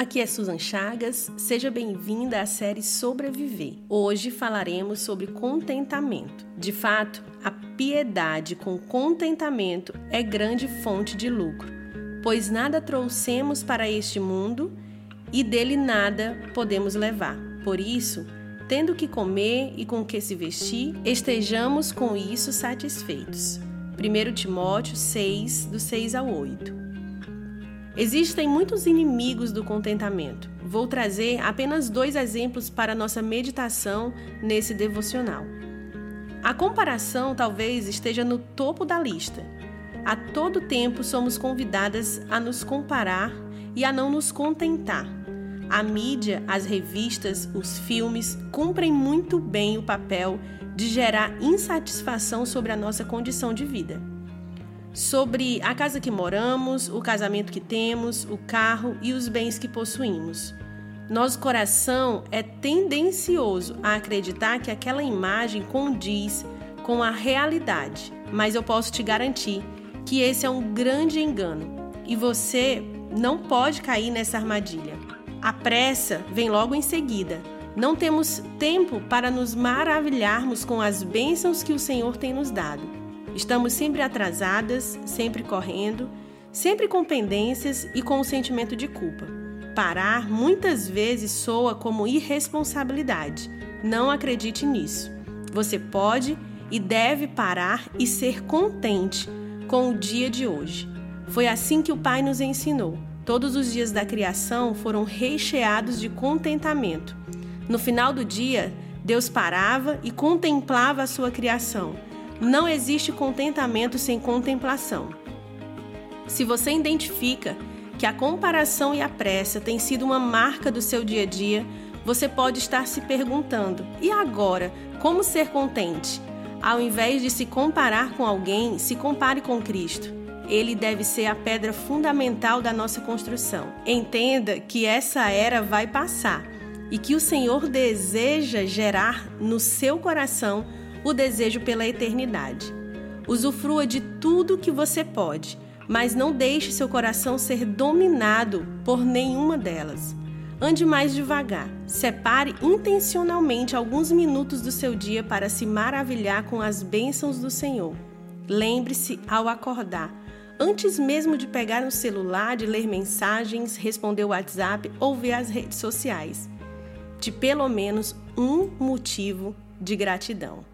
Aqui é Susan Chagas, seja bem-vinda à série Sobreviver. Hoje falaremos sobre contentamento. De fato, a piedade com contentamento é grande fonte de lucro, pois nada trouxemos para este mundo e dele nada podemos levar. Por isso, tendo que comer e com que se vestir, estejamos com isso satisfeitos. 1 Timóteo 6, do 6 ao 8. Existem muitos inimigos do contentamento. Vou trazer apenas dois exemplos para nossa meditação nesse devocional. A comparação talvez esteja no topo da lista. A todo tempo somos convidadas a nos comparar e a não nos contentar. A mídia, as revistas, os filmes cumprem muito bem o papel de gerar insatisfação sobre a nossa condição de vida sobre a casa que moramos, o casamento que temos, o carro e os bens que possuímos. Nosso coração é tendencioso a acreditar que aquela imagem condiz com a realidade, mas eu posso te garantir que esse é um grande engano e você não pode cair nessa armadilha. A pressa vem logo em seguida. Não temos tempo para nos maravilharmos com as bênçãos que o Senhor tem nos dado. Estamos sempre atrasadas, sempre correndo, sempre com pendências e com o sentimento de culpa. Parar muitas vezes soa como irresponsabilidade. Não acredite nisso. Você pode e deve parar e ser contente com o dia de hoje. Foi assim que o Pai nos ensinou. Todos os dias da criação foram recheados de contentamento. No final do dia, Deus parava e contemplava a sua criação não existe contentamento sem contemplação. Se você identifica que a comparação e a pressa têm sido uma marca do seu dia a dia, você pode estar se perguntando: e agora, como ser contente? Ao invés de se comparar com alguém, se compare com Cristo. Ele deve ser a pedra fundamental da nossa construção. Entenda que essa era vai passar e que o Senhor deseja gerar no seu coração o desejo pela eternidade. Usufrua de tudo que você pode, mas não deixe seu coração ser dominado por nenhuma delas. Ande mais devagar. Separe intencionalmente alguns minutos do seu dia para se maravilhar com as bênçãos do Senhor. Lembre-se ao acordar, antes mesmo de pegar no celular, de ler mensagens, responder o WhatsApp ou ver as redes sociais, de pelo menos um motivo de gratidão.